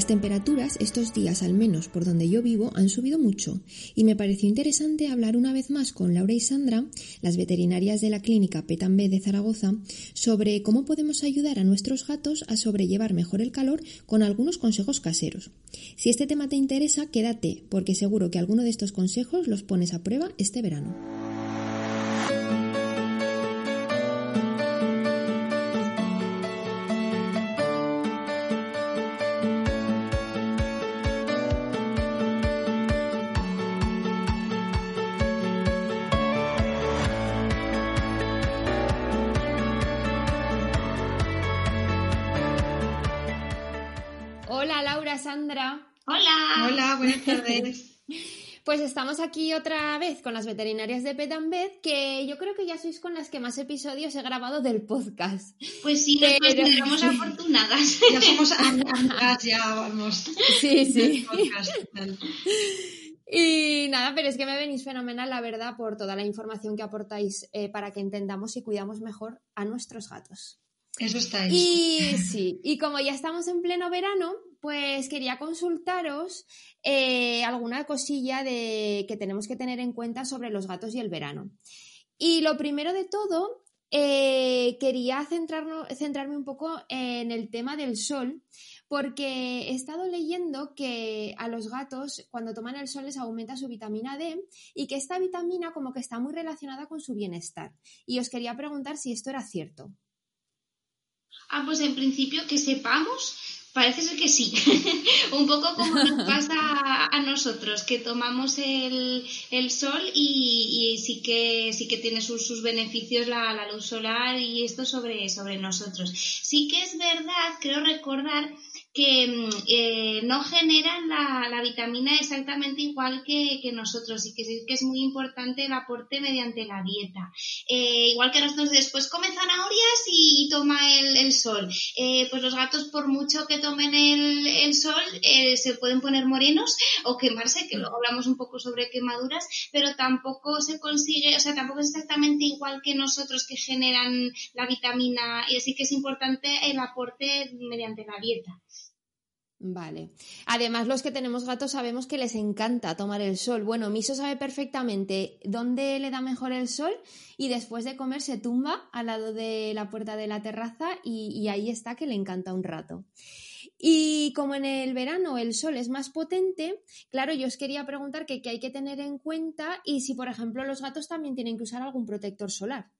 Las temperaturas estos días, al menos por donde yo vivo, han subido mucho y me pareció interesante hablar una vez más con Laura y Sandra, las veterinarias de la clínica Petambé de Zaragoza, sobre cómo podemos ayudar a nuestros gatos a sobrellevar mejor el calor con algunos consejos caseros. Si este tema te interesa, quédate, porque seguro que alguno de estos consejos los pones a prueba este verano. Pues estamos aquí otra vez con las veterinarias de Petambed, que yo creo que ya sois con las que más episodios he grabado del podcast. Pues sí, nos consideramos afortunadas. Ya somos amigas, ya vamos. Sí, sí. Y nada, pero es que me venís fenomenal, la verdad, por toda la información que aportáis eh, para que entendamos y cuidamos mejor a nuestros gatos. Eso está ahí. Y sí, y como ya estamos en pleno verano, pues quería consultaros eh, alguna cosilla de, que tenemos que tener en cuenta sobre los gatos y el verano. Y lo primero de todo, eh, quería centrarme un poco en el tema del sol, porque he estado leyendo que a los gatos cuando toman el sol les aumenta su vitamina D y que esta vitamina como que está muy relacionada con su bienestar. Y os quería preguntar si esto era cierto. Ah, pues en principio que sepamos, Parece ser que sí. un poco como nos pasa a nosotros, que tomamos el, sol y, sí que sí que tiene sus, sus beneficios la, la, luz solar y esto sobre, sobre nosotros. Sí que es verdad, creo recordar que mm, eh, no generan la, la, vitamina exactamente igual que, que, nosotros y que que es muy importante el aporte mediante la dieta. Eh, igual que nosotros después comen zanahorias y, toma el, el sol. Eh, pues los gatos por mucho que tomen el, el sol se pueden poner morenos o quemarse, que luego hablamos un poco sobre quemaduras, pero tampoco se consigue, o sea, tampoco es exactamente igual que nosotros que generan la vitamina y así que es importante el aporte mediante la dieta. Vale. Además, los que tenemos gatos sabemos que les encanta tomar el sol. Bueno, Miso sabe perfectamente dónde le da mejor el sol y después de comer se tumba al lado de la puerta de la terraza y, ahí está que le encanta un rato. Y como en el verano el sol es más potente, claro, yo os quería preguntar qué hay que tener en cuenta y si, por ejemplo, los gatos también tienen que usar algún protector solar.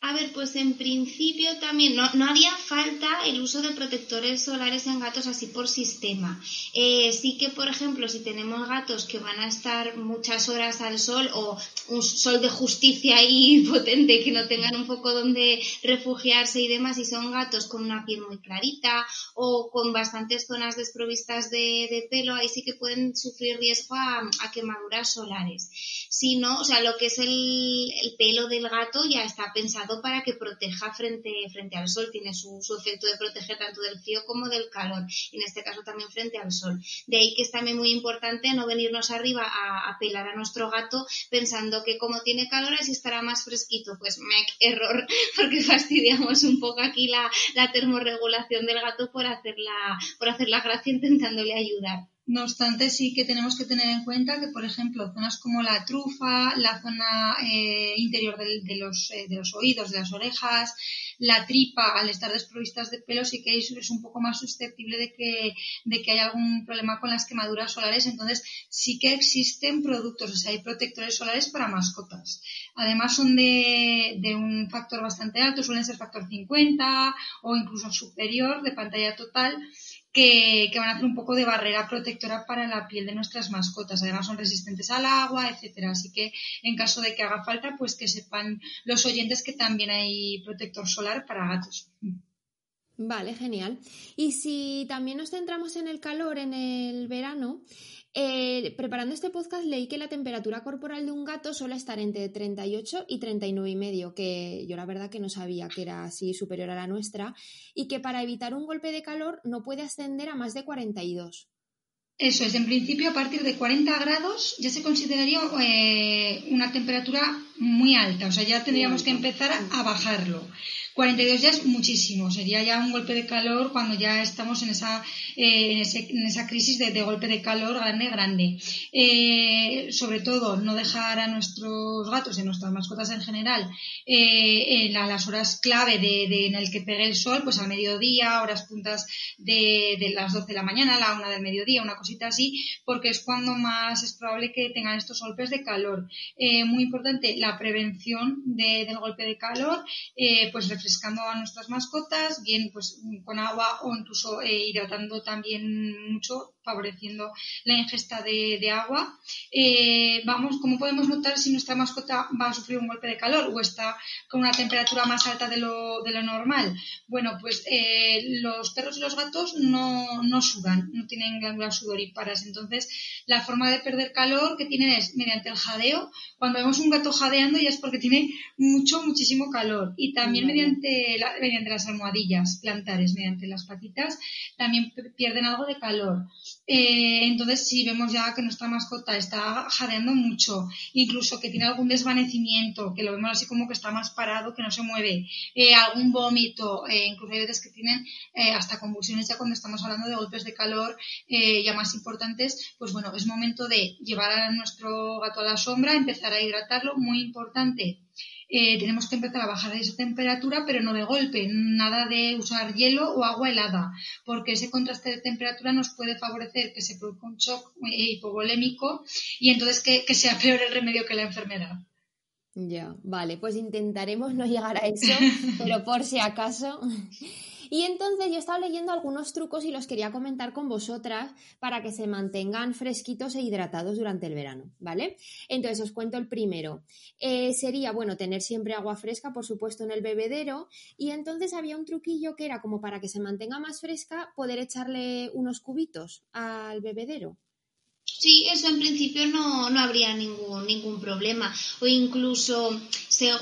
A ver, pues en principio también no, no, haría falta el uso de protectores solares en gatos así por sistema. Eh, sí que, por ejemplo, si tenemos gatos que van a estar muchas horas al sol o un sol de justicia ahí potente, que no tengan un poco donde refugiarse y demás, y son gatos con una piel muy clarita o con bastantes zonas desprovistas de, pelo, ahí sí que pueden sufrir riesgo a, quemaduras solares. Si no, o sea, lo que es el, el pelo del gato ya está pensado para que proteja frente, frente al sol, tiene su, efecto de proteger tanto del frío como del calor, en este caso también frente al sol. De ahí que es también muy importante no venirnos arriba a, pelar a nuestro gato pensando que como tiene calor así estará más fresquito, pues mec, error, porque fastidiamos un poco aquí la, la termorregulación del gato por hacerla, por hacer la gracia intentándole ayudar. No obstante, sí que tenemos que tener en cuenta que, por ejemplo, zonas como la trufa, la zona eh, interior de, los, eh, de los oídos, de las orejas, la tripa, al estar desprovistas de pelo, sí que es, un poco más susceptible de que, de que haya algún problema con las quemaduras solares. Entonces, sí que existen productos, o sea, hay protectores solares para mascotas. Además, son de, de un factor bastante alto, suelen ser factor 50 o incluso superior de pantalla total que, van a hacer un poco de barrera protectora para la piel de nuestras mascotas. Además son resistentes al agua, etcétera. Así que en caso de que haga falta, pues que sepan los oyentes que también hay protector solar para gatos. Vale, genial. Y si también nos centramos en el calor en el verano, eh, preparando este podcast leí que la temperatura corporal de un gato suele estar entre 38 y 39 y medio, que yo la verdad que no sabía que era así superior a la nuestra, y que para evitar un golpe de calor no puede ascender a más de 42. Eso es, en principio a partir de 40 grados ya se consideraría eh, una temperatura muy alta, o sea, ya tendríamos que empezar a bajarlo. 42 ya es muchísimo, sería ya un golpe de calor cuando ya estamos en esa, eh, en, esa crisis de, golpe de calor grande, grande. Eh, sobre todo, no dejar a nuestros gatos y a nuestras mascotas en general eh, en las horas clave de, en el que pegue el sol, pues al mediodía, horas puntas de, de las 12 de la mañana, la 1 del mediodía, una cosita así, porque es cuando más es probable que tengan estos golpes de calor. muy importante, la prevención del golpe de calor, pues refrescando a nuestras mascotas, bien pues con agua o incluso eh, hidratando también mucho favoreciendo la ingesta de, agua. Eh, vamos, ¿cómo podemos notar si nuestra mascota va a sufrir un golpe de calor o está con una temperatura más alta de lo, normal? Bueno, pues eh, los perros y los gatos no, no sudan, no tienen glándulas sudoríparas. Entonces, la forma de perder calor que tienen es mediante el jadeo. Cuando vemos un gato jadeando ya es porque tiene mucho, muchísimo calor. Y también mediante, mediante las almohadillas plantares, mediante las patitas, también pierden algo de calor. Eh, entonces, si vemos ya que nuestra mascota está jadeando mucho, incluso que tiene algún desvanecimiento, que lo vemos así como que está más parado, que no se mueve, eh, algún vómito, eh, incluso hay veces que tienen hasta convulsiones ya cuando estamos hablando de golpes de calor ya más importantes, pues bueno, es momento de llevar a nuestro gato a la sombra, empezar a hidratarlo, muy importante eh, tenemos que empezar a bajar esa temperatura, pero no de golpe, nada de usar hielo o agua helada, porque ese contraste de temperatura nos puede favorecer que se produzca un shock eh, hipovolémico y entonces que, que sea peor el remedio que la enfermedad. Ya, vale, pues intentaremos no llegar a eso, pero por si acaso. Y entonces yo estaba leyendo algunos trucos y los quería comentar con vosotras para que se mantengan fresquitos e hidratados durante el verano, ¿vale? Entonces os cuento el primero. Eh, sería, bueno, tener siempre agua fresca, por supuesto, en el bebedero. Y entonces había un truquillo que era como para que se mantenga más fresca, poder echarle unos cubitos al bebedero. Sí, eso en principio no, no habría ningún, ningún problema. O incluso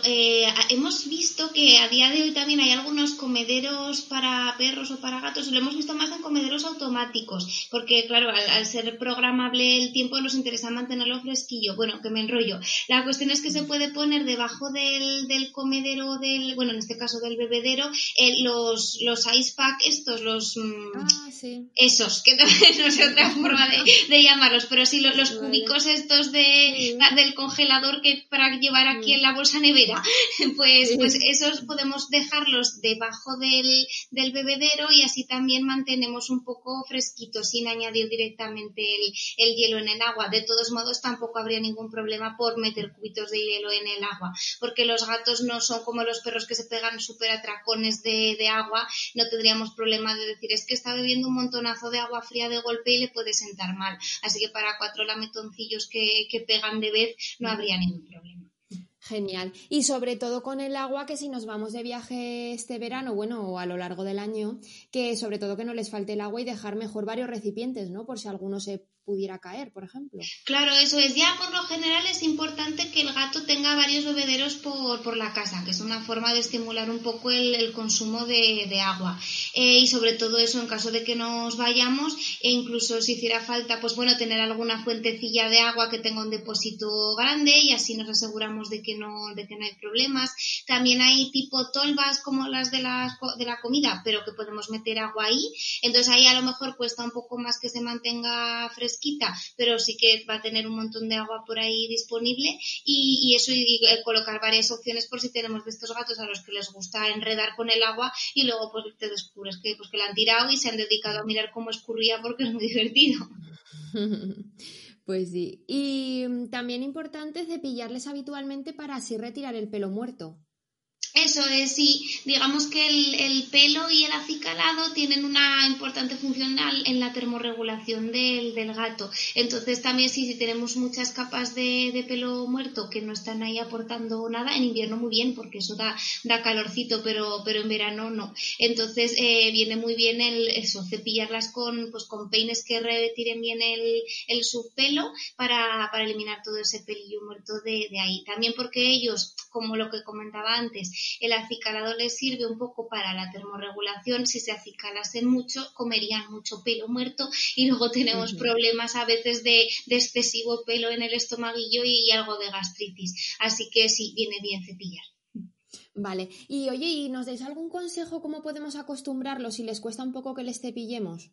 eh, hemos visto que a día de hoy también hay algunos comederos para perros o para gatos, lo hemos visto más en comederos automáticos, porque claro, al, ser programable el tiempo nos interesa mantenerlo fresquillo. Bueno, que me enrollo. La cuestión es que se puede poner debajo del, del comedero, del, bueno, en este caso del bebedero, eh, los, los ice pack estos, los... Mm, ah, sí. Esos, que no sé otra forma de, llamarlos, pero sí los, cúbicos estos de, del congelador que para llevar aquí en la bolsa nevera, pues, pues esos podemos dejarlos debajo del, del bebedero y así también mantenemos un poco fresquito sin añadir directamente el, el, hielo en el agua. De todos modos, tampoco habría ningún problema por meter cubitos de hielo en el agua, porque los gatos no son como los perros que se pegan súper atracones de, de agua, no tendríamos problema de decir es que está bebiendo un montonazo de agua fría de golpe y le puede sentar mal. Así que para cuatro lametoncillos que, que pegan de vez no habría ningún problema. Genial. Y sobre todo con el agua, que si nos vamos de viaje este verano, bueno, o a lo largo del año, que sobre todo que no les falte el agua y dejar mejor varios recipientes, ¿no? Por si alguno se pudiera caer, por ejemplo. Claro, eso es. Ya por lo general es importante que el gato tenga varios bebederos por, por la casa, que es una forma de estimular un poco el, consumo de, de agua. Eh, y sobre todo eso en caso de que nos vayamos e incluso si hiciera falta, pues bueno, tener alguna fuentecilla de agua que tenga un depósito grande y así nos aseguramos de que no, de que no hay problemas. También hay tipo tolvas como las de la, de la comida, pero que podemos meter agua ahí. Entonces ahí a lo mejor cuesta un poco más que se mantenga fresco quita, pero sí que va a tener un montón de agua por ahí disponible y, eso y, colocar varias opciones por si tenemos de estos gatos a los que les gusta enredar con el agua y luego pues te descubres que, pues, que la han tirado y se han dedicado a mirar cómo escurría porque es muy divertido. Pues sí. Y mm, también importante cepillarles habitualmente para así retirar el pelo muerto. Eso es, sí. Digamos que el, pelo y el acicalado tienen una importante función en la termorregulación del, gato. Entonces, también sí, si tenemos muchas capas de, pelo muerto que no están ahí aportando nada, en invierno muy bien, porque eso da, da calorcito, pero, pero en verano no. Entonces, eh, viene muy bien el, eso, cepillarlas con, pues, con peines que retiren bien el, el subpelo para, para eliminar todo ese pelillo muerto de, de ahí. También porque ellos, como lo que comentaba antes, el acicalado les sirve un poco para la termorregulación. Si se acicalasen mucho, comerían mucho pelo muerto y luego tenemos problemas a veces de, excesivo pelo en el estomaguillo y, algo de gastritis. Así que sí, viene bien cepillar. Vale. Y oye, ¿y nos dais algún consejo cómo podemos acostumbrarlos si les cuesta un poco que les cepillemos?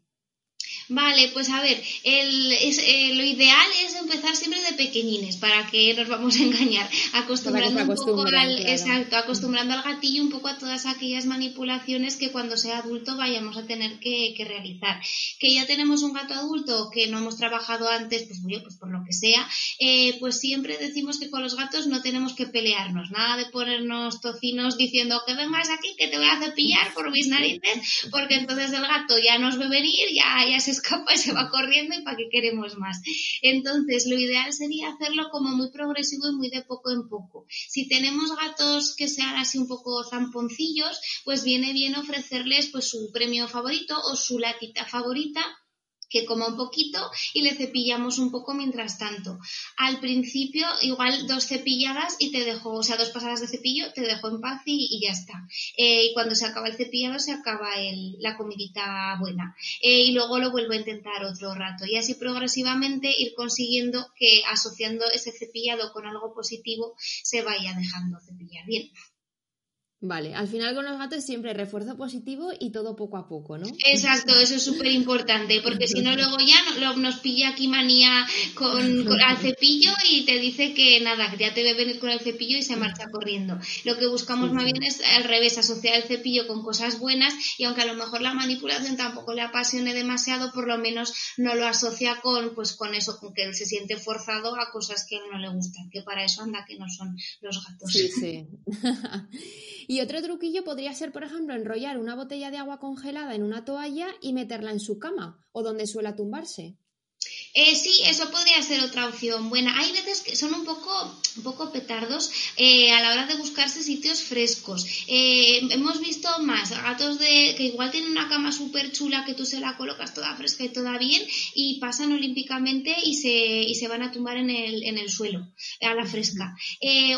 Vale, pues a ver, el, es, eh, lo ideal es empezar siempre de pequeñines, para que nos vamos a engañar, acostumbrando un poco al, exacto, acostumbrando al gatillo un poco a todas aquellas manipulaciones que cuando sea adulto vayamos a tener que, realizar. Que ya tenemos un gato adulto que no hemos trabajado antes, pues, pues por lo que sea, eh, pues siempre decimos que con los gatos no tenemos que pelearnos, nada de ponernos tocinos diciendo que vengas aquí, que te voy a cepillar por mis narices, porque entonces el gato ya nos ve venir, ya, ya se escapa y se va corriendo y para qué queremos más. Entonces, lo ideal sería hacerlo como muy progresivo y muy de poco en poco. Si tenemos gatos que sean así un poco zamponcillos, pues viene bien ofrecerles pues su premio favorito o su latita favorita que coma un poquito y le cepillamos un poco mientras tanto. Al principio, igual dos cepilladas y te dejo, o sea, dos pasadas de cepillo, te dejo en paz y, ya está. Eh, y cuando se acaba el cepillado, se acaba el, la comidita buena. Eh, y luego lo vuelvo a intentar otro rato. Y así progresivamente ir consiguiendo que asociando ese cepillado con algo positivo se vaya dejando cepillar bien. Vale, al final con los gatos siempre refuerzo positivo y todo poco a poco, ¿no? Exacto, eso es súper importante, porque si no luego ya nos pilla aquí manía con, con, al cepillo y te dice que nada, que ya te ve venir con el cepillo y se marcha corriendo. Lo que buscamos más bien es al revés, asociar el cepillo con cosas buenas y aunque a lo mejor la manipulación tampoco le apasione demasiado, por lo menos no lo asocia con, pues con eso, con que él se siente forzado a cosas que a él no le gustan, que para eso anda que no son los gatos. Sí, sí. Y otro truquillo podría ser, por ejemplo, enrollar una botella de agua congelada en una toalla y meterla en su cama o donde suela tumbarse. Eh, sí, eso podría ser otra opción buena. Hay veces que son un poco, un poco petardos eh, a la hora de buscarse sitios frescos. Eh, hemos visto más gatos de que igual tienen una cama súper chula que tú se la colocas toda fresca y toda bien y pasan olímpicamente y se, y se van a tumbar en el, en el suelo, a la fresca.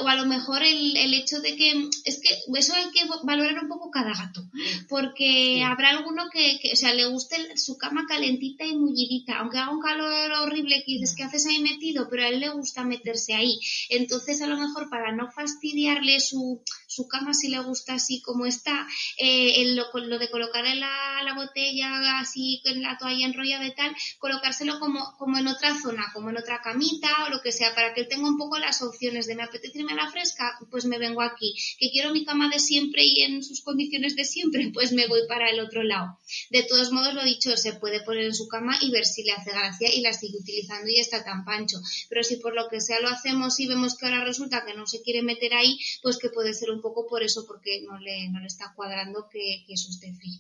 o a lo mejor el, el, hecho de que, es que eso hay que valorar un poco cada gato, porque habrá alguno que, que, o sea, le guste su cama calentita y mullidita, aunque haga un calor horrible que dices, que haces ahí metido? Pero a él le gusta meterse ahí. Entonces, a lo mejor para no fastidiarle su, su cama si le gusta así como está, eh, lo, lo, de colocarle la, la, botella así en la toalla enrollada y tal, colocárselo como, como en otra zona, como en otra camita o lo que sea, para que él tenga un poco las opciones de me apetece irme a la fresca, pues me vengo aquí. Que quiero mi cama de siempre y en sus condiciones de siempre, pues me voy para el otro lado. De todos modos, lo dicho, se puede poner en su cama y ver si le hace gracia y la sigue utilizando y está tan pancho. Pero si por lo que sea lo hacemos y vemos que ahora resulta que no se quiere meter ahí, pues que puede ser un poco por eso, porque no le, no le está cuadrando que, que eso esté frío.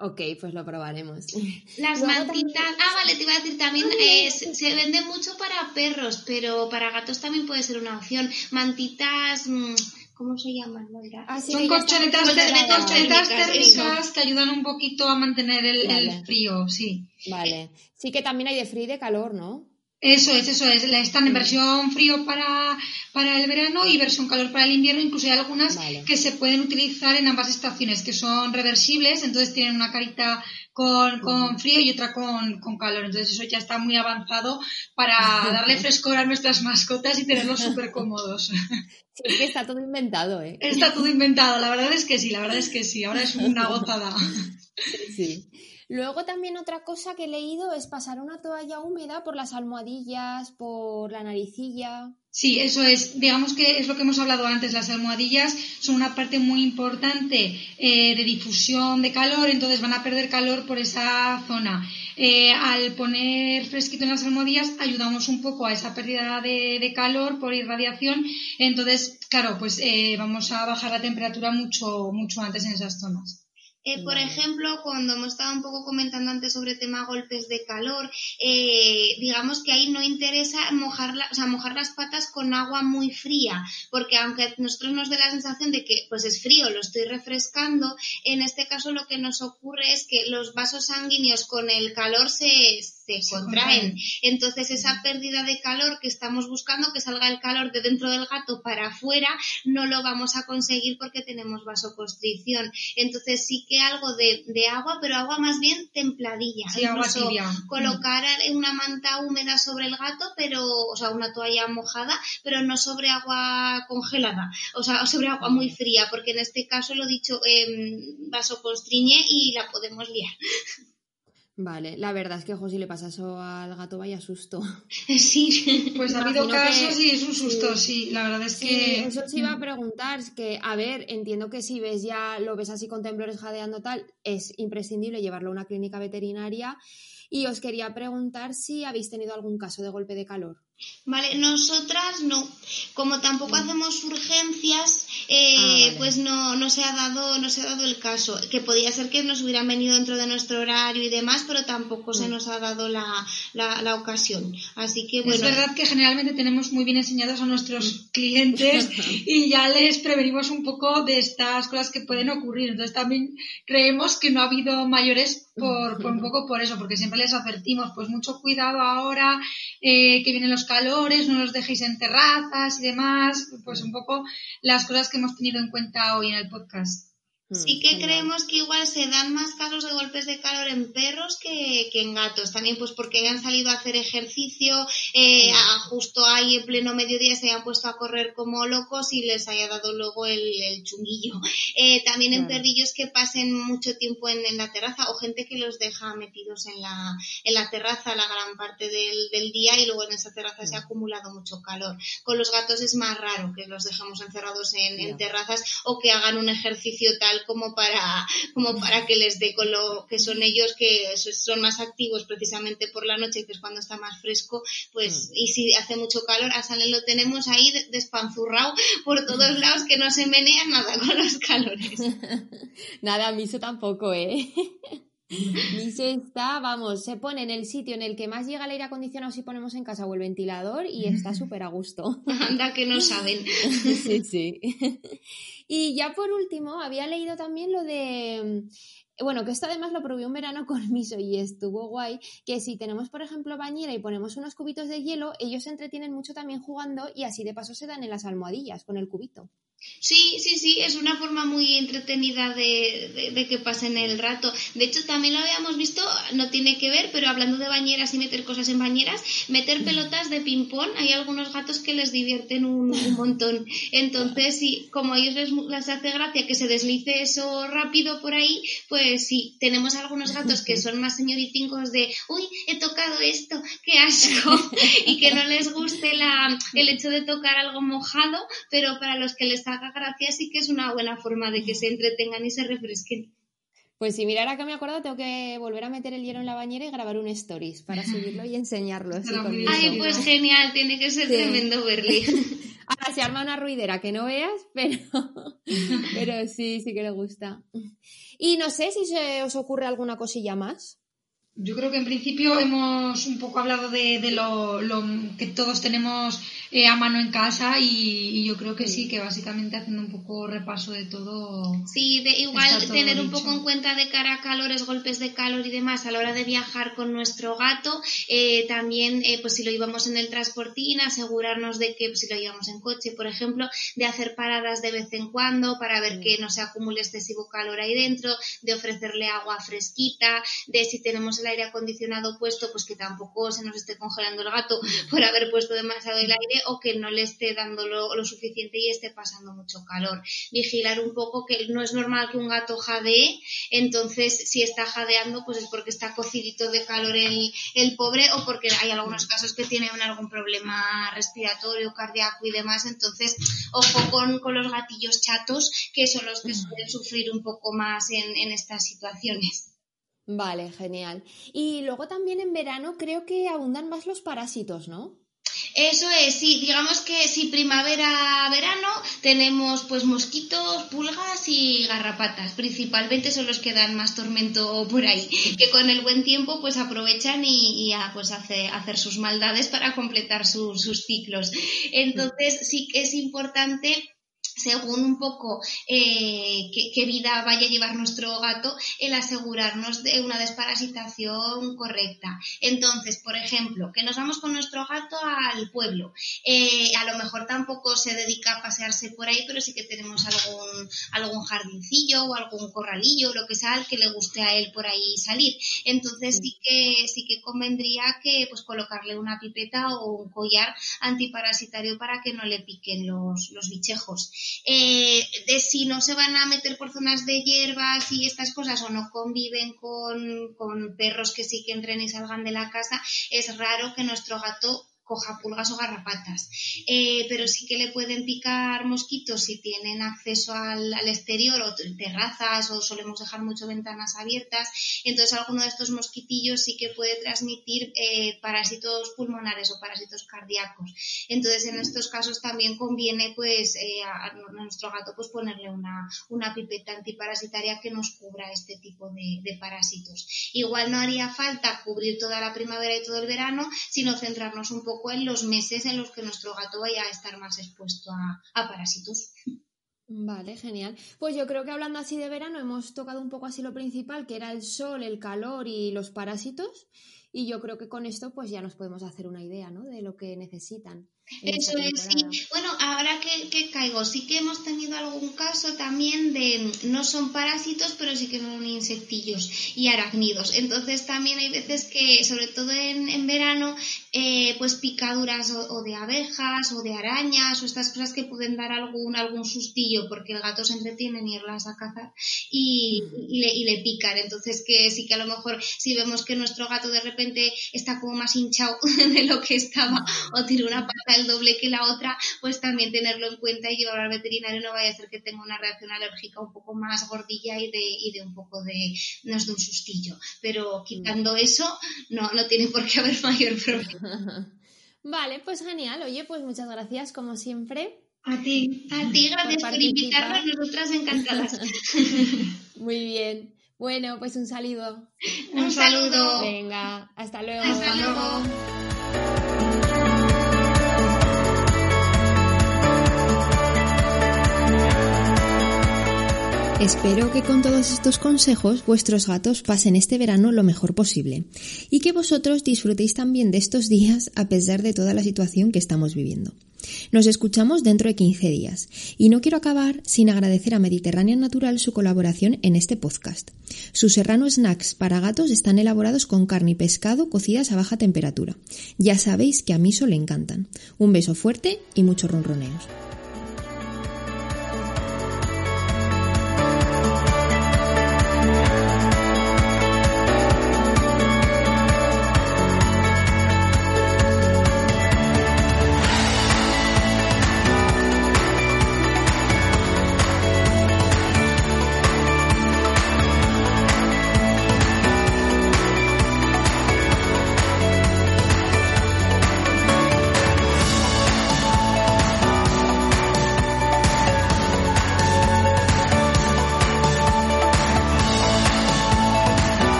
Ok, pues lo probaremos. Las mantitas. Ah, vale, te iba a decir también, eh, se, vende mucho para perros, pero para gatos también puede ser una opción. Mantitas. Mm, ¿Cómo se llaman? Ah, Son colchonetas, térmicas que ayudan un poquito a mantener el, frío, sí. Vale. Sí que también hay de frío y de calor, ¿no? Eso es, eso es. Están en versión frío para, para el verano y versión calor para el invierno. Incluso hay algunas que se pueden utilizar en ambas estaciones, que son reversibles, entonces tienen una carita con, con frío y otra con, con, calor. Entonces eso ya está muy avanzado para darle frescor a nuestras mascotas y tenerlos súper cómodos. Sí, es que está todo inventado, ¿eh? Está todo inventado, la verdad es que sí, la verdad es que sí. Ahora es una gozada. Sí. Luego también otra cosa que he leído es pasar una toalla húmeda por las almohadillas, por la naricilla. Sí, eso es, digamos que es lo que hemos hablado antes, las almohadillas son una parte muy importante eh, de difusión de calor, entonces van a perder calor por esa zona. Eh, al poner fresquito en las almohadillas ayudamos un poco a esa pérdida de, calor por irradiación, entonces, claro, pues eh, vamos a bajar la temperatura mucho, mucho antes en esas zonas. Eh, por ejemplo, cuando hemos estado un poco comentando antes sobre el tema golpes de calor, eh, digamos que ahí no interesa mojar, o sea, mojar las patas con agua muy fría, porque aunque a nosotros nos dé la sensación de que pues es frío, lo estoy refrescando, en este caso lo que nos ocurre es que los vasos sanguíneos con el calor se, se contraen. Entonces esa pérdida de calor que estamos buscando, que salga el calor de dentro del gato para afuera, no lo vamos a conseguir porque tenemos vasoconstricción. Entonces sí que algo de, agua, pero agua más bien templadilla. Sí, agua tibia. Colocar una manta húmeda sobre el gato, pero, o sea, una toalla mojada, pero no sobre agua congelada, o sea, sobre agua muy fría, porque en este caso lo dicho, eh, vasoconstriñe y la podemos liar. Vale, la verdad es que José le pasa eso al gato, vaya susto. Sí, pues ha habido casos y es un susto, sí. la verdad es que... eso iba a preguntar, es que, a ver, entiendo que si ves ya, lo ves así con temblores jadeando tal, es imprescindible llevarlo a una clínica veterinaria y os quería preguntar si habéis tenido algún caso de golpe de calor. Vale, nosotras no. Como tampoco mm. hacemos urgencias, eh, ah, pues no, no, se ha dado, no se ha dado el caso. Que podía ser que nos hubieran venido dentro de nuestro horario y demás, pero tampoco se mm. nos ha dado la, la, ocasión. Así que bueno. Es verdad que generalmente tenemos muy bien enseñados a nuestros mm. clientes y ya les prevenimos un poco de estas cosas que pueden ocurrir. Entonces también creemos que no ha habido mayores por, por un poco por eso, porque siempre les advertimos, pues mucho cuidado ahora eh, que vienen los calores, no los dejéis en terrazas y demás, pues un poco las cosas que hemos tenido en cuenta hoy en el podcast. Sí que creemos que igual se dan más casos de golpes de calor en perros que, en gatos. También pues porque han salido a hacer ejercicio, eh, justo ahí en pleno mediodía se hayan puesto a correr como locos y les haya dado luego el, chunguillo. Eh, también en perrillos que pasen mucho tiempo en, la terraza o gente que los deja metidos en la, en la terraza la gran parte del, día y luego en esa terraza se ha acumulado mucho calor. Con los gatos es más raro que los dejamos encerrados en, en terrazas o que hagan un ejercicio tal como para, como para que les dé con lo que son ellos, que son más activos precisamente por la noche, que es cuando está más fresco, pues, mm. y si hace mucho calor, a Salen lo tenemos ahí despanzurrado por todos mm. lados, que no se menea nada con los calores. nada, a mí eso tampoco, ¿eh? Miso está, vamos, se pone en el sitio en el que más llega el aire acondicionado si ponemos en casa o el ventilador y está súper a gusto. Anda que no saben. sí, sí. Y ya por último, había leído también lo de bueno, que esto además lo probé un verano con Miso y estuvo guay, que si tenemos, por ejemplo, bañera y ponemos unos cubitos de hielo, ellos se entretienen mucho también jugando y así de paso se dan en las almohadillas con el cubito. Sí, sí, sí, es una forma muy entretenida de, de, que pasen el rato. De hecho, también lo habíamos visto, no tiene que ver, pero hablando de bañeras y meter cosas en bañeras, meter pelotas de ping-pong, hay algunos gatos que les divierten un, montón. Entonces, sí, como a ellos les, hace gracia que se deslice eso rápido por ahí, pues sí, tenemos algunos gatos que son más señoritincos de, uy, he tocado esto, qué asco, y que no les guste la, el hecho de tocar algo mojado, pero para los que les haga gracia, sí que es una buena forma de que se entretengan y se refresquen. Pues si mira, ahora que me acuerdo, tengo que volver a meter el hielo en la bañera y grabar un stories para subirlo y enseñarlo. Ay, pues genial, tiene que ser tremendo verle. Ahora se arma una ruidera que no veas, pero, pero sí, sí que le gusta. Y no sé si se os ocurre alguna cosilla más. Yo creo que en principio hemos un poco hablado de, lo, que todos tenemos eh, a mano en casa y, yo creo que sí. que básicamente haciendo un poco repaso de todo. Sí, de igual tener un poco en cuenta de cara a calores, golpes de calor y demás a la hora de viajar con nuestro gato. Eh, también, eh, pues si lo llevamos en el transportín, asegurarnos de que pues, si lo llevamos en coche, por ejemplo, de hacer paradas de vez en cuando para ver que no se acumule excesivo calor ahí dentro, de ofrecerle agua fresquita, de si tenemos el aire acondicionado puesto, pues que tampoco se nos esté congelando el gato por haber puesto demasiado el aire o que no le esté dando lo, suficiente y esté pasando mucho calor. Vigilar un poco que no es normal que un gato jadee, entonces si está jadeando, pues es porque está cocidito de calor el, el pobre o porque hay algunos casos que tiene algún problema respiratorio, cardíaco y demás. Entonces, ojo con, con los gatillos chatos, que son los que suelen sufrir un poco más en, en estas situaciones. Vale, genial. Y luego también en verano creo que abundan más los parásitos, ¿no? Eso es, sí, digamos que si primavera, verano, tenemos pues mosquitos, pulgas y garrapatas. Principalmente son los que dan más tormento por ahí, que con el buen tiempo pues aprovechan y, a, pues hace, hacer sus maldades para completar sus ciclos. Entonces sí que es importante según un poco eh, qué, vida vaya a llevar nuestro gato, el asegurarnos de una desparasitación correcta. Entonces, por ejemplo, que nos vamos con nuestro gato al pueblo. Eh, a lo mejor tampoco se dedica a pasearse por ahí, pero sí que tenemos algún, algún jardincillo o algún corralillo, lo que sea, al que le guste a él por ahí salir. Entonces sí que, sí que convendría que pues colocarle una pipeta o un collar antiparasitario para que no le piquen los, los bichejos. Eh, de si no se van a meter por zonas de hierbas y estas cosas o no conviven con, con perros que sí que entren y salgan de la casa, es raro que nuestro gato coja pulgas o garrapatas. Eh, pero sí que le pueden picar mosquitos si tienen acceso al, exterior o terrazas o solemos dejar mucho ventanas abiertas. Entonces alguno de estos mosquitillos sí que puede transmitir eh, parásitos pulmonares o parásitos cardíacos. Entonces en estos casos también conviene pues eh, a, nuestro gato pues ponerle una, una, pipeta antiparasitaria que nos cubra este tipo de, de parásitos. Igual no haría falta cubrir toda la primavera y todo el verano, sino centrarnos un poco en los meses en los que nuestro gato vaya a estar más expuesto a, parásitos. Vale, genial. Pues yo creo que hablando así de verano hemos tocado un poco así lo principal, que era el sol, el calor y los parásitos. Y yo creo que con esto pues ya nos podemos hacer una idea, ¿no? De lo que necesitan. Eso es, sí. Bueno, ahora que, caigo, sí que hemos tenido algún caso también de, no son parásitos, pero sí que son insectillos y arácnidos. Entonces también hay veces que, sobre todo en, verano, eh, pues picaduras o, de abejas o de arañas o estas cosas que pueden dar algún, algún sustillo porque el gato se entretiene en irlas a cazar y, le, y le pican. Entonces que sí que a lo mejor si vemos que nuestro gato de repente está como más hinchado de lo que estaba o tiene una pata el doble que la otra, pues también tenerlo en cuenta y llevarlo al veterinario no vaya a ser que tenga una reacción alérgica un poco más gordilla y de, y de un poco de, no es de un sustillo. Pero quitando eso, no, no tiene por qué haber mayor problema. Vale, pues genial. Oye, pues muchas gracias como siempre. A ti, a ti, gracias por, invitarnos, nosotras encantadas. Muy bien. Bueno, pues un saludo. Un, saludo. Venga, hasta luego. Hasta luego. Espero que con todos estos consejos vuestros gatos pasen este verano lo mejor posible y que vosotros disfrutéis también de estos días a pesar de toda la situación que estamos viviendo. Nos escuchamos dentro de 15 días y no quiero acabar sin agradecer a Mediterránea Natural su colaboración en este podcast. Sus serrano snacks para gatos están elaborados con carne y pescado cocidas a baja temperatura. Ya sabéis que a mí le encantan. Un beso fuerte y muchos ronroneos.